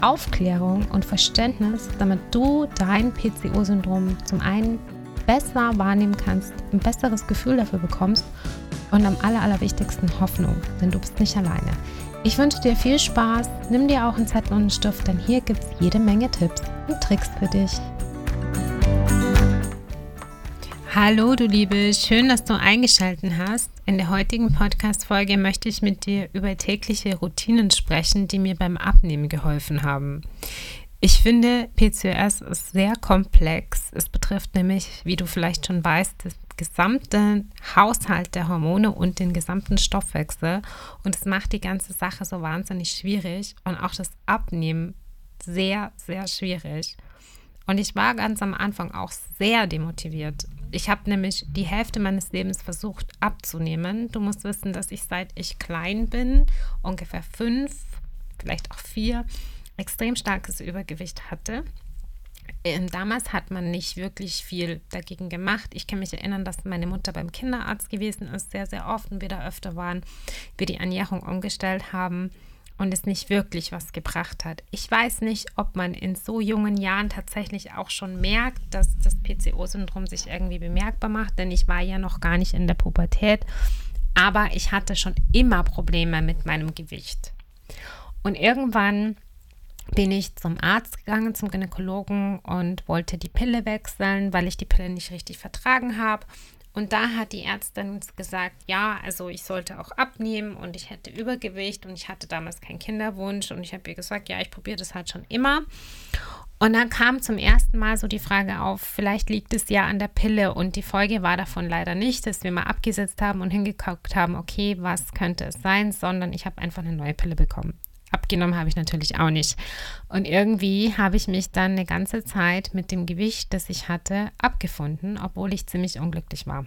Aufklärung und Verständnis, damit du dein PCO-Syndrom zum einen besser wahrnehmen kannst, ein besseres Gefühl dafür bekommst und am aller, allerwichtigsten Hoffnung, denn du bist nicht alleine. Ich wünsche dir viel Spaß, nimm dir auch einen Zettel und einen Stift, denn hier gibt es jede Menge Tipps und Tricks für dich. Hallo du Liebe, schön, dass du eingeschaltet hast. In der heutigen Podcast-Folge möchte ich mit dir über tägliche Routinen sprechen, die mir beim Abnehmen geholfen haben. Ich finde, PCOS ist sehr komplex. Es betrifft nämlich, wie du vielleicht schon weißt, das gesamte Haushalt der Hormone und den gesamten Stoffwechsel. Und es macht die ganze Sache so wahnsinnig schwierig und auch das Abnehmen sehr, sehr schwierig. Und ich war ganz am Anfang auch sehr demotiviert. Ich habe nämlich die Hälfte meines Lebens versucht abzunehmen. Du musst wissen, dass ich seit ich klein bin, ungefähr fünf, vielleicht auch vier, extrem starkes Übergewicht hatte. Ähm, damals hat man nicht wirklich viel dagegen gemacht. Ich kann mich erinnern, dass meine Mutter beim Kinderarzt gewesen ist, sehr, sehr oft und wir da öfter waren, wir die Ernährung umgestellt haben und es nicht wirklich was gebracht hat. Ich weiß nicht, ob man in so jungen Jahren tatsächlich auch schon merkt, dass das PCO-Syndrom sich irgendwie bemerkbar macht, denn ich war ja noch gar nicht in der Pubertät, aber ich hatte schon immer Probleme mit meinem Gewicht. Und irgendwann bin ich zum Arzt gegangen, zum Gynäkologen und wollte die Pille wechseln, weil ich die Pille nicht richtig vertragen habe. Und da hat die Ärztin gesagt, ja, also ich sollte auch abnehmen und ich hätte Übergewicht und ich hatte damals keinen Kinderwunsch und ich habe ihr gesagt, ja, ich probiere das halt schon immer. Und dann kam zum ersten Mal so die Frage auf, vielleicht liegt es ja an der Pille und die Folge war davon leider nicht, dass wir mal abgesetzt haben und hingeguckt haben, okay, was könnte es sein, sondern ich habe einfach eine neue Pille bekommen. Abgenommen habe ich natürlich auch nicht. Und irgendwie habe ich mich dann eine ganze Zeit mit dem Gewicht, das ich hatte, abgefunden, obwohl ich ziemlich unglücklich war.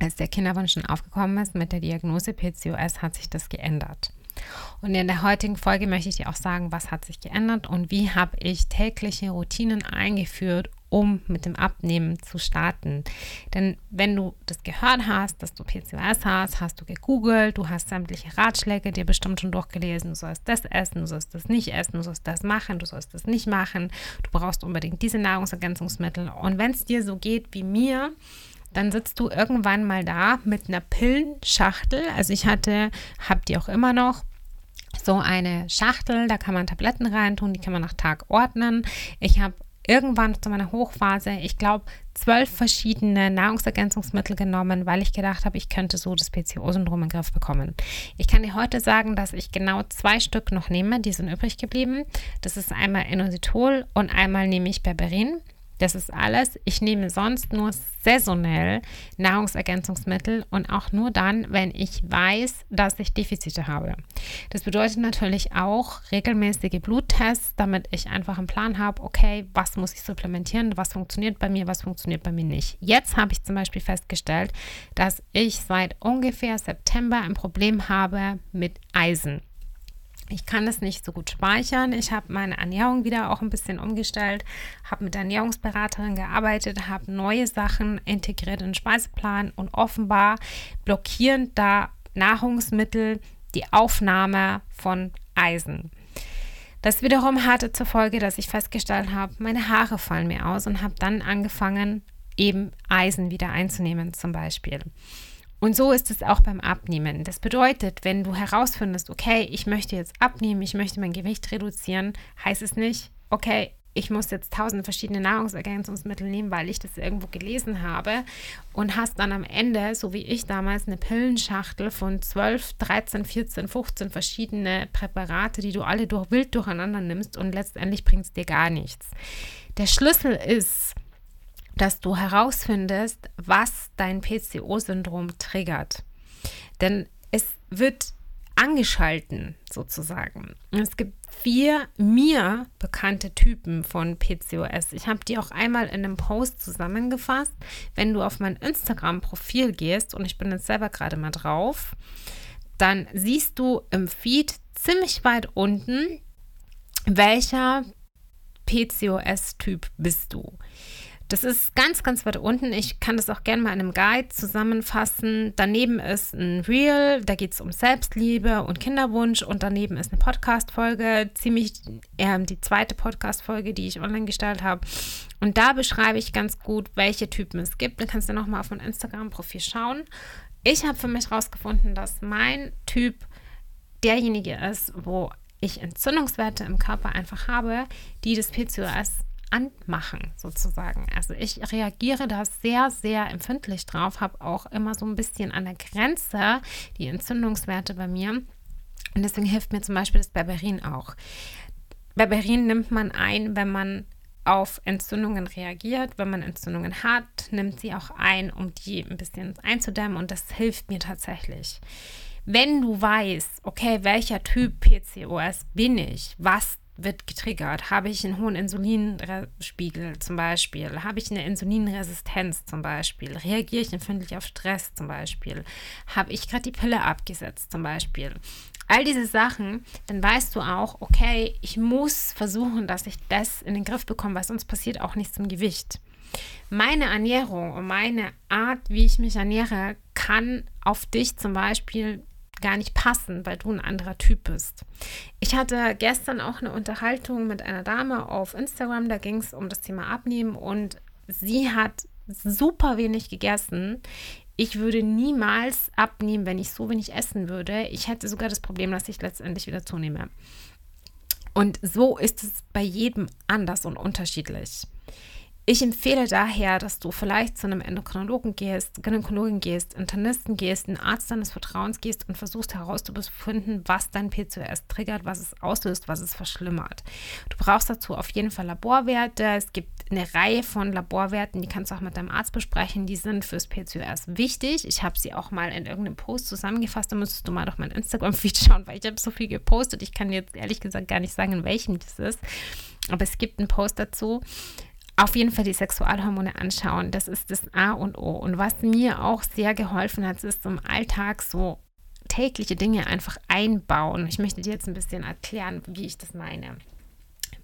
Als der Kinderwunsch schon aufgekommen ist mit der Diagnose PCOS, hat sich das geändert. Und in der heutigen Folge möchte ich dir auch sagen, was hat sich geändert und wie habe ich tägliche Routinen eingeführt, um mit dem Abnehmen zu starten. Denn wenn du das gehört hast, dass du PCOS hast, hast du gegoogelt, du hast sämtliche Ratschläge dir bestimmt schon durchgelesen, du sollst das essen, du sollst das nicht essen, du sollst das machen, du sollst das nicht machen, du brauchst unbedingt diese Nahrungsergänzungsmittel. Und wenn es dir so geht wie mir, dann sitzt du irgendwann mal da mit einer Pillenschachtel. Also ich hatte, habt ihr auch immer noch, so eine Schachtel, da kann man Tabletten reintun, die kann man nach Tag ordnen. Ich habe irgendwann zu meiner Hochphase, ich glaube, zwölf verschiedene Nahrungsergänzungsmittel genommen, weil ich gedacht habe, ich könnte so das PCO-Syndrom in den Griff bekommen. Ich kann dir heute sagen, dass ich genau zwei Stück noch nehme, die sind übrig geblieben. Das ist einmal Inositol und einmal nehme ich Berberin. Das ist alles. Ich nehme sonst nur saisonell Nahrungsergänzungsmittel und auch nur dann, wenn ich weiß, dass ich Defizite habe. Das bedeutet natürlich auch regelmäßige Bluttests, damit ich einfach einen Plan habe, okay, was muss ich supplementieren, was funktioniert bei mir, was funktioniert bei mir nicht. Jetzt habe ich zum Beispiel festgestellt, dass ich seit ungefähr September ein Problem habe mit Eisen. Ich kann es nicht so gut speichern. Ich habe meine Ernährung wieder auch ein bisschen umgestellt, habe mit Ernährungsberaterin gearbeitet, habe neue Sachen integriert in den Speiseplan und offenbar blockieren da Nahrungsmittel die Aufnahme von Eisen. Das wiederum hatte zur Folge, dass ich festgestellt habe, meine Haare fallen mir aus und habe dann angefangen, eben Eisen wieder einzunehmen zum Beispiel. Und so ist es auch beim Abnehmen. Das bedeutet, wenn du herausfindest, okay, ich möchte jetzt abnehmen, ich möchte mein Gewicht reduzieren, heißt es nicht, okay, ich muss jetzt tausend verschiedene Nahrungsergänzungsmittel nehmen, weil ich das irgendwo gelesen habe und hast dann am Ende, so wie ich damals, eine Pillenschachtel von 12, 13, 14, 15 verschiedene Präparate, die du alle durch, wild durcheinander nimmst und letztendlich bringt es dir gar nichts. Der Schlüssel ist, dass du herausfindest, was dein PCO-Syndrom triggert. Denn es wird angeschalten sozusagen. Es gibt vier mir bekannte Typen von PCOS. Ich habe die auch einmal in einem Post zusammengefasst. Wenn du auf mein Instagram-Profil gehst, und ich bin jetzt selber gerade mal drauf, dann siehst du im Feed ziemlich weit unten, welcher PCOS-Typ bist du. Das ist ganz, ganz weit unten. Ich kann das auch gerne mal in einem Guide zusammenfassen. Daneben ist ein Reel, da geht es um Selbstliebe und Kinderwunsch. Und daneben ist eine Podcast-Folge, ziemlich äh, die zweite Podcast-Folge, die ich online gestellt habe. Und da beschreibe ich ganz gut, welche Typen es gibt. Dann kannst du nochmal auf mein Instagram-Profil schauen. Ich habe für mich herausgefunden, dass mein Typ derjenige ist, wo ich Entzündungswerte im Körper einfach habe, die das PCOS anmachen, sozusagen. Also ich reagiere da sehr, sehr empfindlich drauf, habe auch immer so ein bisschen an der Grenze die Entzündungswerte bei mir. Und deswegen hilft mir zum Beispiel das Berberin auch. Berberin nimmt man ein, wenn man auf Entzündungen reagiert. Wenn man Entzündungen hat, nimmt sie auch ein, um die ein bisschen einzudämmen und das hilft mir tatsächlich. Wenn du weißt, okay, welcher Typ PCOS bin ich, was wird getriggert? Habe ich einen hohen Insulinspiegel zum Beispiel? Habe ich eine Insulinresistenz zum Beispiel? Reagiere ich empfindlich auf Stress zum Beispiel? Habe ich gerade die Pille abgesetzt zum Beispiel? All diese Sachen, dann weißt du auch, okay, ich muss versuchen, dass ich das in den Griff bekomme, weil sonst passiert auch nichts im Gewicht. Meine Ernährung und meine Art, wie ich mich ernähre, kann auf dich zum Beispiel gar nicht passen, weil du ein anderer Typ bist. Ich hatte gestern auch eine Unterhaltung mit einer Dame auf Instagram, da ging es um das Thema Abnehmen und sie hat super wenig gegessen. Ich würde niemals abnehmen, wenn ich so wenig essen würde. Ich hätte sogar das Problem, dass ich letztendlich wieder zunehme. Und so ist es bei jedem anders und unterschiedlich. Ich empfehle daher, dass du vielleicht zu einem Endokrinologen gehst, Gynäkologen gehst, Internisten gehst, einen Arzt deines Vertrauens gehst und versuchst herauszufinden, was dein PCOS triggert, was es auslöst, was es verschlimmert. Du brauchst dazu auf jeden Fall Laborwerte. Es gibt eine Reihe von Laborwerten, die kannst du auch mit deinem Arzt besprechen. Die sind fürs PCOS wichtig. Ich habe sie auch mal in irgendeinem Post zusammengefasst. Da müsstest du mal doch mein Instagram-Feed schauen, weil ich habe so viel gepostet. Ich kann jetzt ehrlich gesagt gar nicht sagen, in welchem das ist. Aber es gibt einen Post dazu auf jeden Fall die Sexualhormone anschauen. Das ist das A und O. Und was mir auch sehr geholfen hat, ist im Alltag so tägliche Dinge einfach einbauen. Ich möchte dir jetzt ein bisschen erklären, wie ich das meine.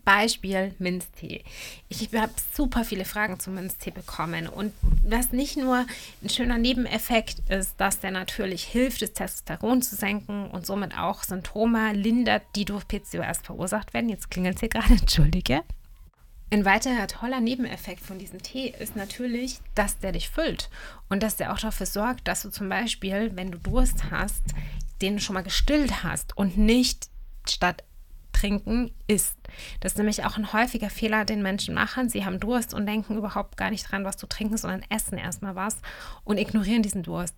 Beispiel Minztee. Ich habe super viele Fragen zum Minztee bekommen und was nicht nur ein schöner Nebeneffekt ist, dass der natürlich hilft, das Testosteron zu senken und somit auch Symptome lindert, die durch PCOS verursacht werden. Jetzt klingelt es hier gerade, entschuldige. Ein weiterer toller Nebeneffekt von diesem Tee ist natürlich, dass der dich füllt und dass der auch dafür sorgt, dass du zum Beispiel, wenn du Durst hast, den schon mal gestillt hast und nicht statt trinken isst. Das ist nämlich auch ein häufiger Fehler, den Menschen machen. Sie haben Durst und denken überhaupt gar nicht dran, was zu trinken, sondern essen erstmal was und ignorieren diesen Durst.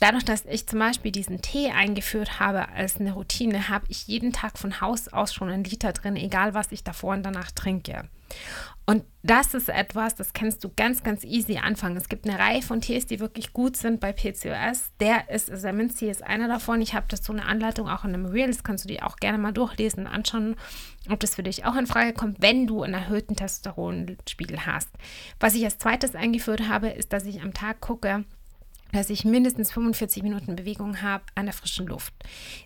Dadurch, dass ich zum Beispiel diesen Tee eingeführt habe als eine Routine, habe ich jeden Tag von Haus aus schon einen Liter drin, egal was ich davor und danach trinke. Und das ist etwas, das kannst du ganz, ganz easy anfangen. Es gibt eine Reihe von Tees, die wirklich gut sind bei PCOS. Der ist, Minztee ist einer davon. Ich habe das so eine Anleitung auch in einem Reel, das kannst du dir auch gerne mal durchlesen und anschauen, ob das für dich auch in Frage kommt, wenn du einen erhöhten Testosteronspiegel hast. Was ich als zweites eingeführt habe, ist, dass ich am Tag gucke, dass ich mindestens 45 Minuten Bewegung habe an der frischen Luft.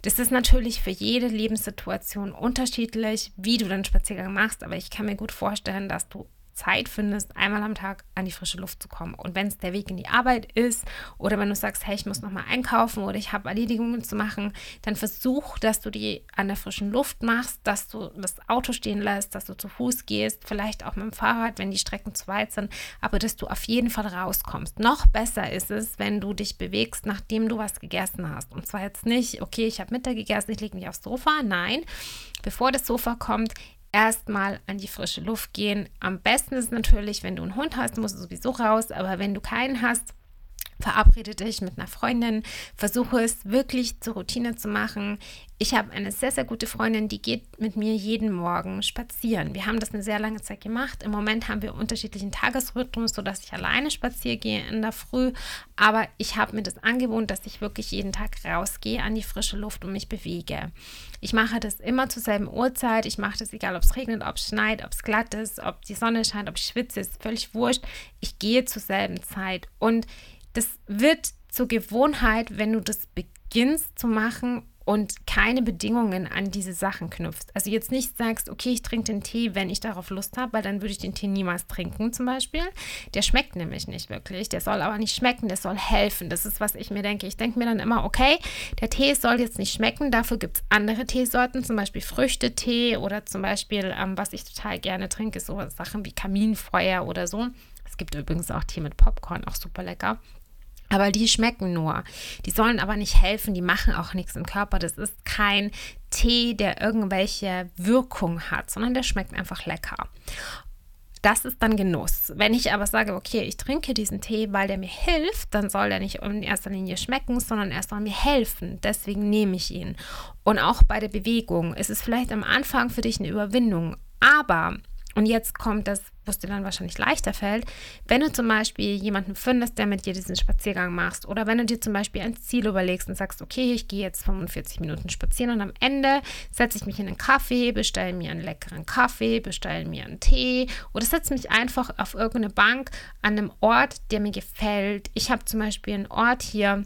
Das ist natürlich für jede Lebenssituation unterschiedlich, wie du den Spaziergang machst, aber ich kann mir gut vorstellen, dass du Zeit findest, einmal am Tag an die frische Luft zu kommen. Und wenn es der Weg in die Arbeit ist oder wenn du sagst, hey, ich muss nochmal einkaufen oder ich habe Erledigungen zu machen, dann versuch, dass du die an der frischen Luft machst, dass du das Auto stehen lässt, dass du zu Fuß gehst, vielleicht auch mit dem Fahrrad, wenn die Strecken zu weit sind, aber dass du auf jeden Fall rauskommst. Noch besser ist es, wenn du dich bewegst, nachdem du was gegessen hast. Und zwar jetzt nicht, okay, ich habe Mittag gegessen, ich lege mich aufs Sofa. Nein, bevor das Sofa kommt, erstmal an die frische Luft gehen. Am besten ist natürlich, wenn du einen Hund hast, musst du sowieso raus, aber wenn du keinen hast, Verabrede dich mit einer Freundin, versuche es wirklich zur Routine zu machen. Ich habe eine sehr, sehr gute Freundin, die geht mit mir jeden Morgen spazieren. Wir haben das eine sehr lange Zeit gemacht. Im Moment haben wir unterschiedlichen Tagesrhythmus, sodass ich alleine spazieren gehe in der Früh. Aber ich habe mir das angewohnt, dass ich wirklich jeden Tag rausgehe an die frische Luft und mich bewege. Ich mache das immer zur selben Uhrzeit. Ich mache das egal, ob es regnet, ob es schneit, ob es glatt ist, ob die Sonne scheint, ob ich schwitze, ist völlig wurscht. Ich gehe zur selben Zeit. Und das wird zur Gewohnheit, wenn du das beginnst zu machen und keine Bedingungen an diese Sachen knüpfst. Also jetzt nicht sagst, okay, ich trinke den Tee, wenn ich darauf Lust habe, weil dann würde ich den Tee niemals trinken zum Beispiel. Der schmeckt nämlich nicht wirklich. Der soll aber nicht schmecken, der soll helfen. Das ist, was ich mir denke. Ich denke mir dann immer, okay, der Tee soll jetzt nicht schmecken, dafür gibt es andere Teesorten, zum Beispiel Früchtetee oder zum Beispiel, ähm, was ich total gerne trinke, ist so Sachen wie Kaminfeuer oder so. Gibt übrigens auch Tee mit Popcorn, auch super lecker. Aber die schmecken nur. Die sollen aber nicht helfen, die machen auch nichts im Körper. Das ist kein Tee, der irgendwelche Wirkung hat, sondern der schmeckt einfach lecker. Das ist dann Genuss. Wenn ich aber sage, okay, ich trinke diesen Tee, weil der mir hilft, dann soll der nicht in erster Linie schmecken, sondern erst mal mir helfen. Deswegen nehme ich ihn. Und auch bei der Bewegung ist es vielleicht am Anfang für dich eine Überwindung, aber und jetzt kommt das, was dir dann wahrscheinlich leichter fällt, wenn du zum Beispiel jemanden findest, der mit dir diesen Spaziergang machst oder wenn du dir zum Beispiel ein Ziel überlegst und sagst, okay, ich gehe jetzt 45 Minuten spazieren und am Ende setze ich mich in einen Kaffee, bestelle mir einen leckeren Kaffee, bestelle mir einen Tee oder setze mich einfach auf irgendeine Bank an einem Ort, der mir gefällt. Ich habe zum Beispiel einen Ort hier,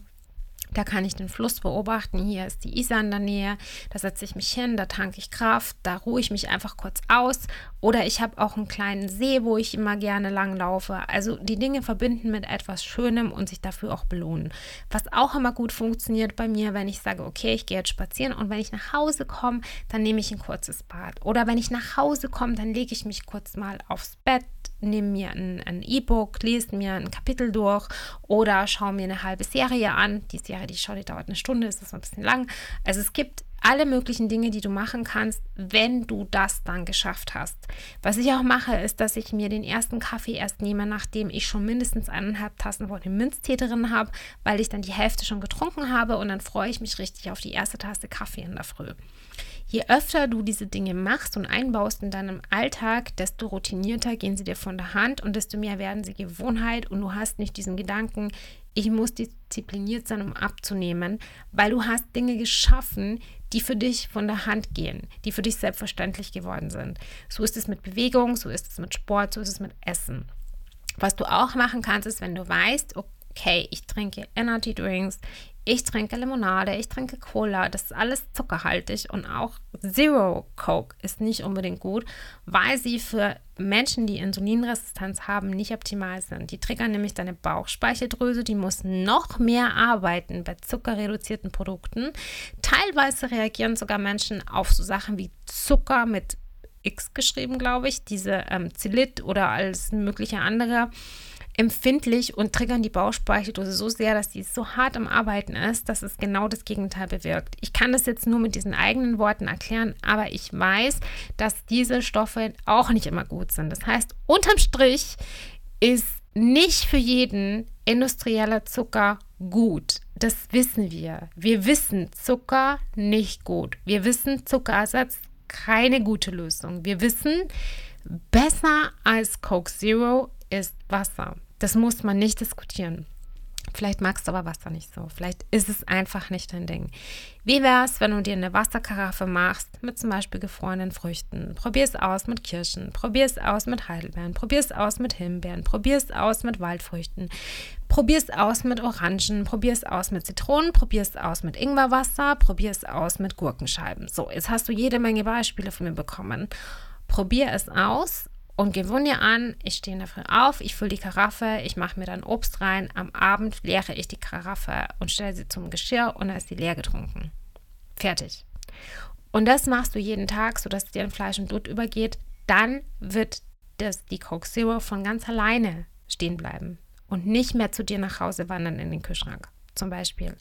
da kann ich den Fluss beobachten. Hier ist die Isar in der Nähe. Da setze ich mich hin, da tanke ich Kraft, da ruhe ich mich einfach kurz aus. Oder ich habe auch einen kleinen See, wo ich immer gerne langlaufe. Also die Dinge verbinden mit etwas Schönem und sich dafür auch belohnen. Was auch immer gut funktioniert bei mir, wenn ich sage, okay, ich gehe jetzt spazieren und wenn ich nach Hause komme, dann nehme ich ein kurzes Bad. Oder wenn ich nach Hause komme, dann lege ich mich kurz mal aufs Bett nehme mir ein E-Book, lese mir ein Kapitel durch oder schaue mir eine halbe Serie an. Die Serie, die schaue, die dauert eine Stunde, ist das ein bisschen lang. Also es gibt alle möglichen Dinge, die du machen kannst, wenn du das dann geschafft hast. Was ich auch mache, ist, dass ich mir den ersten Kaffee erst nehme, nachdem ich schon mindestens eineinhalb Tassen von dem Minztee drin habe, weil ich dann die Hälfte schon getrunken habe und dann freue ich mich richtig auf die erste Tasse Kaffee in der Früh. Je öfter du diese Dinge machst und einbaust in deinem Alltag, desto routinierter gehen sie dir von der Hand und desto mehr werden sie Gewohnheit und du hast nicht diesen Gedanken, ich muss diszipliniert sein, um abzunehmen, weil du hast Dinge geschaffen, die für dich von der Hand gehen, die für dich selbstverständlich geworden sind. So ist es mit Bewegung, so ist es mit Sport, so ist es mit Essen. Was du auch machen kannst, ist, wenn du weißt, okay, ich trinke Energy Drinks, ich trinke Limonade, ich trinke Cola, das ist alles zuckerhaltig und auch Zero Coke ist nicht unbedingt gut, weil sie für Menschen, die Insulinresistenz haben, nicht optimal sind. Die triggern nämlich deine Bauchspeicheldrüse, die muss noch mehr arbeiten bei zuckerreduzierten Produkten. Teilweise reagieren sogar Menschen auf so Sachen wie Zucker mit X geschrieben, glaube ich, diese ähm, Zylit oder alles mögliche andere empfindlich und triggern die Bauchspeicheldrüse so sehr, dass die so hart am Arbeiten ist, dass es genau das Gegenteil bewirkt. Ich kann das jetzt nur mit diesen eigenen Worten erklären, aber ich weiß, dass diese Stoffe auch nicht immer gut sind. Das heißt, unterm Strich ist nicht für jeden industrieller Zucker gut. Das wissen wir. Wir wissen Zucker nicht gut. Wir wissen Zuckerersatz keine gute Lösung. Wir wissen, besser als Coke Zero ist Wasser. Das muss man nicht diskutieren. Vielleicht magst du aber Wasser nicht so. Vielleicht ist es einfach nicht dein Ding. Wie wäre es, wenn du dir eine Wasserkaraffe machst mit zum Beispiel gefrorenen Früchten? Probier es aus mit Kirschen, probier es aus mit Heidelbeeren, probier es aus mit Himbeeren, probier es aus mit Waldfrüchten, probier es aus mit Orangen, probier es aus mit Zitronen, probier es aus mit Ingwerwasser, probier es aus mit Gurkenscheiben. So, jetzt hast du jede Menge Beispiele von mir bekommen. Probier es aus und gewöhne an, ich stehe in der Früh auf, ich fülle die Karaffe, ich mache mir dann Obst rein, am Abend leere ich die Karaffe und stelle sie zum Geschirr und dann ist sie leer getrunken. Fertig. Und das machst du jeden Tag, sodass dir ein Fleisch und Blut übergeht. Dann wird das, die Coke Zero von ganz alleine stehen bleiben und nicht mehr zu dir nach Hause wandern in den Kühlschrank. Zum Beispiel.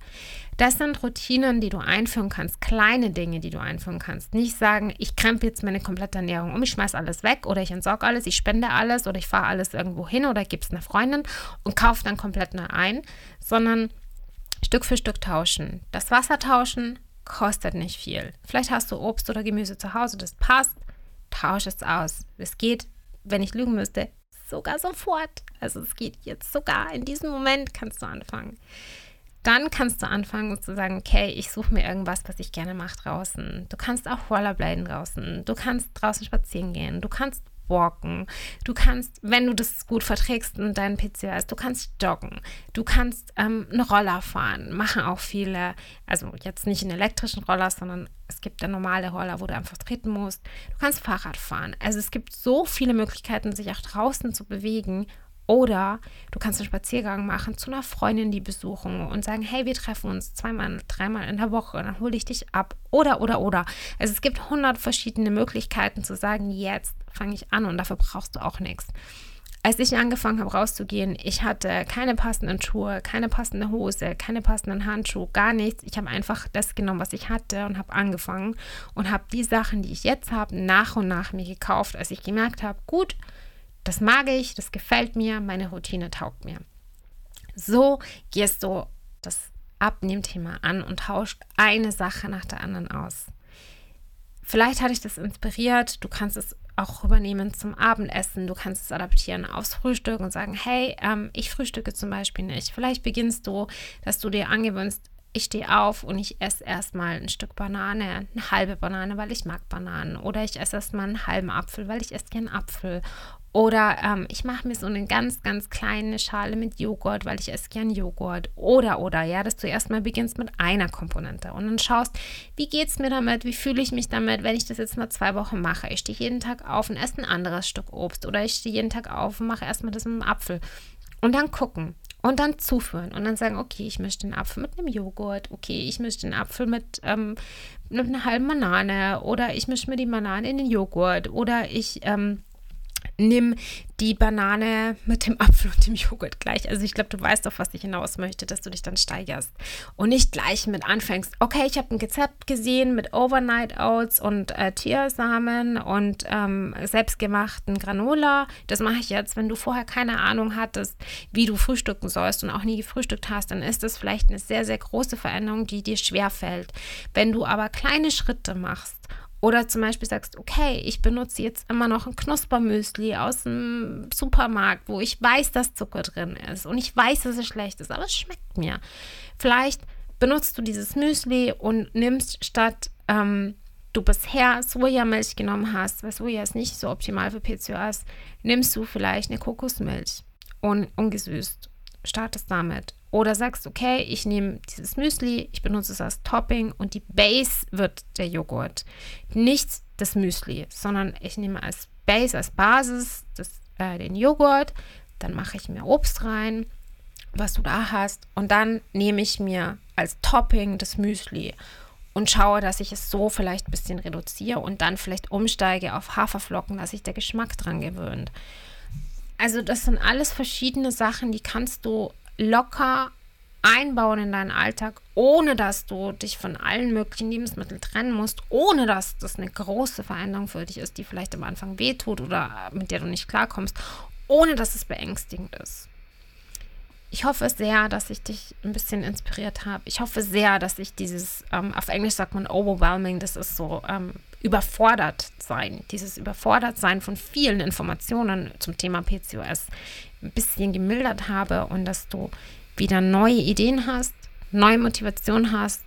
Das sind Routinen, die du einführen kannst, kleine Dinge, die du einführen kannst. Nicht sagen, ich krempe jetzt meine komplette Ernährung um, ich schmeiße alles weg oder ich entsorge alles, ich spende alles oder ich fahre alles irgendwo hin oder gebe es einer Freundin und kaufe dann komplett neu ein, sondern Stück für Stück tauschen. Das Wasser tauschen kostet nicht viel. Vielleicht hast du Obst oder Gemüse zu Hause, das passt, tausch es aus. Es geht, wenn ich lügen müsste, sogar sofort. Also es geht jetzt sogar in diesem Moment kannst du anfangen. Dann kannst du anfangen und zu sagen, okay, ich suche mir irgendwas, was ich gerne mache draußen. Du kannst auch Rollerbladen draußen. Du kannst draußen spazieren gehen. Du kannst walken. Du kannst, wenn du das gut verträgst und deinen PC hast, du kannst joggen. Du kannst ähm, einen Roller fahren. Machen auch viele, also jetzt nicht einen elektrischen Roller, sondern es gibt ja normale Roller, wo du einfach treten musst. Du kannst Fahrrad fahren. Also es gibt so viele Möglichkeiten, sich auch draußen zu bewegen oder du kannst einen Spaziergang machen zu einer Freundin, die besuchen und sagen, hey, wir treffen uns zweimal, dreimal in der Woche, dann hole ich dich ab. Oder, oder, oder. Also es gibt hundert verschiedene Möglichkeiten zu sagen, jetzt fange ich an und dafür brauchst du auch nichts. Als ich angefangen habe rauszugehen, ich hatte keine passenden Schuhe, keine passende Hose, keine passenden Handschuhe, gar nichts. Ich habe einfach das genommen, was ich hatte und habe angefangen und habe die Sachen, die ich jetzt habe, nach und nach mir gekauft, als ich gemerkt habe, gut, das mag ich, das gefällt mir, meine Routine taugt mir. So gehst du das Abnehmthema an und tauscht eine Sache nach der anderen aus. Vielleicht hat dich das inspiriert, du kannst es auch übernehmen zum Abendessen, du kannst es adaptieren aufs Frühstück und sagen, hey, ähm, ich frühstücke zum Beispiel nicht. Vielleicht beginnst du, dass du dir angewöhnst, ich stehe auf und ich esse erstmal ein Stück Banane, eine halbe Banane, weil ich mag Bananen. Oder ich esse erstmal einen halben Apfel, weil ich esse gern Apfel. Oder ähm, ich mache mir so eine ganz, ganz kleine Schale mit Joghurt, weil ich esse gern Joghurt. Oder, oder, ja, dass du erstmal beginnst mit einer Komponente und dann schaust, wie geht es mir damit, wie fühle ich mich damit, wenn ich das jetzt mal zwei Wochen mache. Ich stehe jeden Tag auf und esse ein anderes Stück Obst. Oder ich stehe jeden Tag auf und mache erstmal das mit einem Apfel. Und dann gucken und dann zuführen und dann sagen, okay, ich mische den Apfel mit einem Joghurt, okay, ich mische den Apfel mit, ähm, mit einer halben Banane oder ich mische mir die Banane in den Joghurt oder ich ähm, nimm die Banane mit dem Apfel und dem Joghurt gleich. Also ich glaube, du weißt doch, was ich hinaus möchte, dass du dich dann steigerst und nicht gleich mit anfängst. Okay, ich habe ein Rezept gesehen mit Overnight Oats und äh, Tiersamen und ähm, selbstgemachten Granola. Das mache ich jetzt. Wenn du vorher keine Ahnung hattest, wie du frühstücken sollst und auch nie gefrühstückt hast, dann ist das vielleicht eine sehr, sehr große Veränderung, die dir schwer fällt. Wenn du aber kleine Schritte machst oder zum Beispiel sagst, okay, ich benutze jetzt immer noch ein Knuspermüsli aus dem Supermarkt, wo ich weiß, dass Zucker drin ist und ich weiß, dass es schlecht ist, aber es schmeckt mir. Vielleicht benutzt du dieses Müsli und nimmst statt ähm, du bisher Sojamilch genommen hast, weil Soja ist nicht so optimal für PCOS, nimmst du vielleicht eine Kokosmilch und ungesüßt startest damit. Oder sagst, okay, ich nehme dieses Müsli, ich benutze es als Topping und die Base wird der Joghurt. Nicht das Müsli, sondern ich nehme als Base, als Basis das, äh, den Joghurt, dann mache ich mir Obst rein, was du da hast, und dann nehme ich mir als Topping das Müsli und schaue, dass ich es so vielleicht ein bisschen reduziere und dann vielleicht umsteige auf Haferflocken, dass sich der Geschmack dran gewöhnt. Also das sind alles verschiedene Sachen, die kannst du locker einbauen in deinen Alltag, ohne dass du dich von allen möglichen Lebensmitteln trennen musst, ohne dass das eine große Veränderung für dich ist, die vielleicht am Anfang wehtut oder mit der du nicht klarkommst, ohne dass es beängstigend ist. Ich hoffe sehr, dass ich dich ein bisschen inspiriert habe. Ich hoffe sehr, dass ich dieses, ähm, auf Englisch sagt man overwhelming, das ist so ähm, überfordert sein, dieses überfordert sein von vielen Informationen zum Thema PCOS ein bisschen gemildert habe und dass du wieder neue Ideen hast, neue Motivation hast,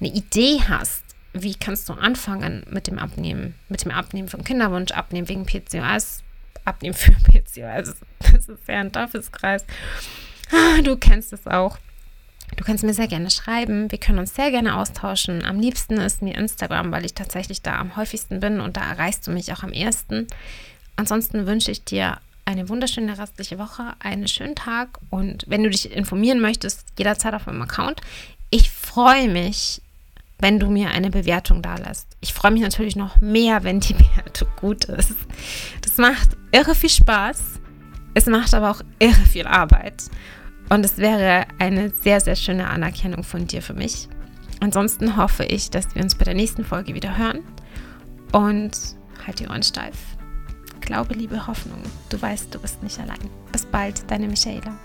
eine Idee hast, wie kannst du anfangen mit dem Abnehmen, mit dem Abnehmen vom Kinderwunsch, Abnehmen wegen PCOS, Abnehmen für PCOS. Das ist ja ein Teufelskreis. Ah, du kennst es auch. Du kannst mir sehr gerne schreiben. Wir können uns sehr gerne austauschen. Am liebsten ist mir Instagram, weil ich tatsächlich da am häufigsten bin und da erreichst du mich auch am ersten. Ansonsten wünsche ich dir eine wunderschöne restliche Woche, einen schönen Tag und wenn du dich informieren möchtest, jederzeit auf meinem Account. Ich freue mich, wenn du mir eine Bewertung da lässt. Ich freue mich natürlich noch mehr, wenn die Bewertung gut ist. Das macht irre viel Spaß. Es macht aber auch irre viel Arbeit. Und es wäre eine sehr, sehr schöne Anerkennung von dir für mich. Ansonsten hoffe ich, dass wir uns bei der nächsten Folge wieder hören. Und halt die Ohren steif. Glaube, Liebe, Hoffnung. Du weißt, du bist nicht allein. Bis bald, deine Michaela.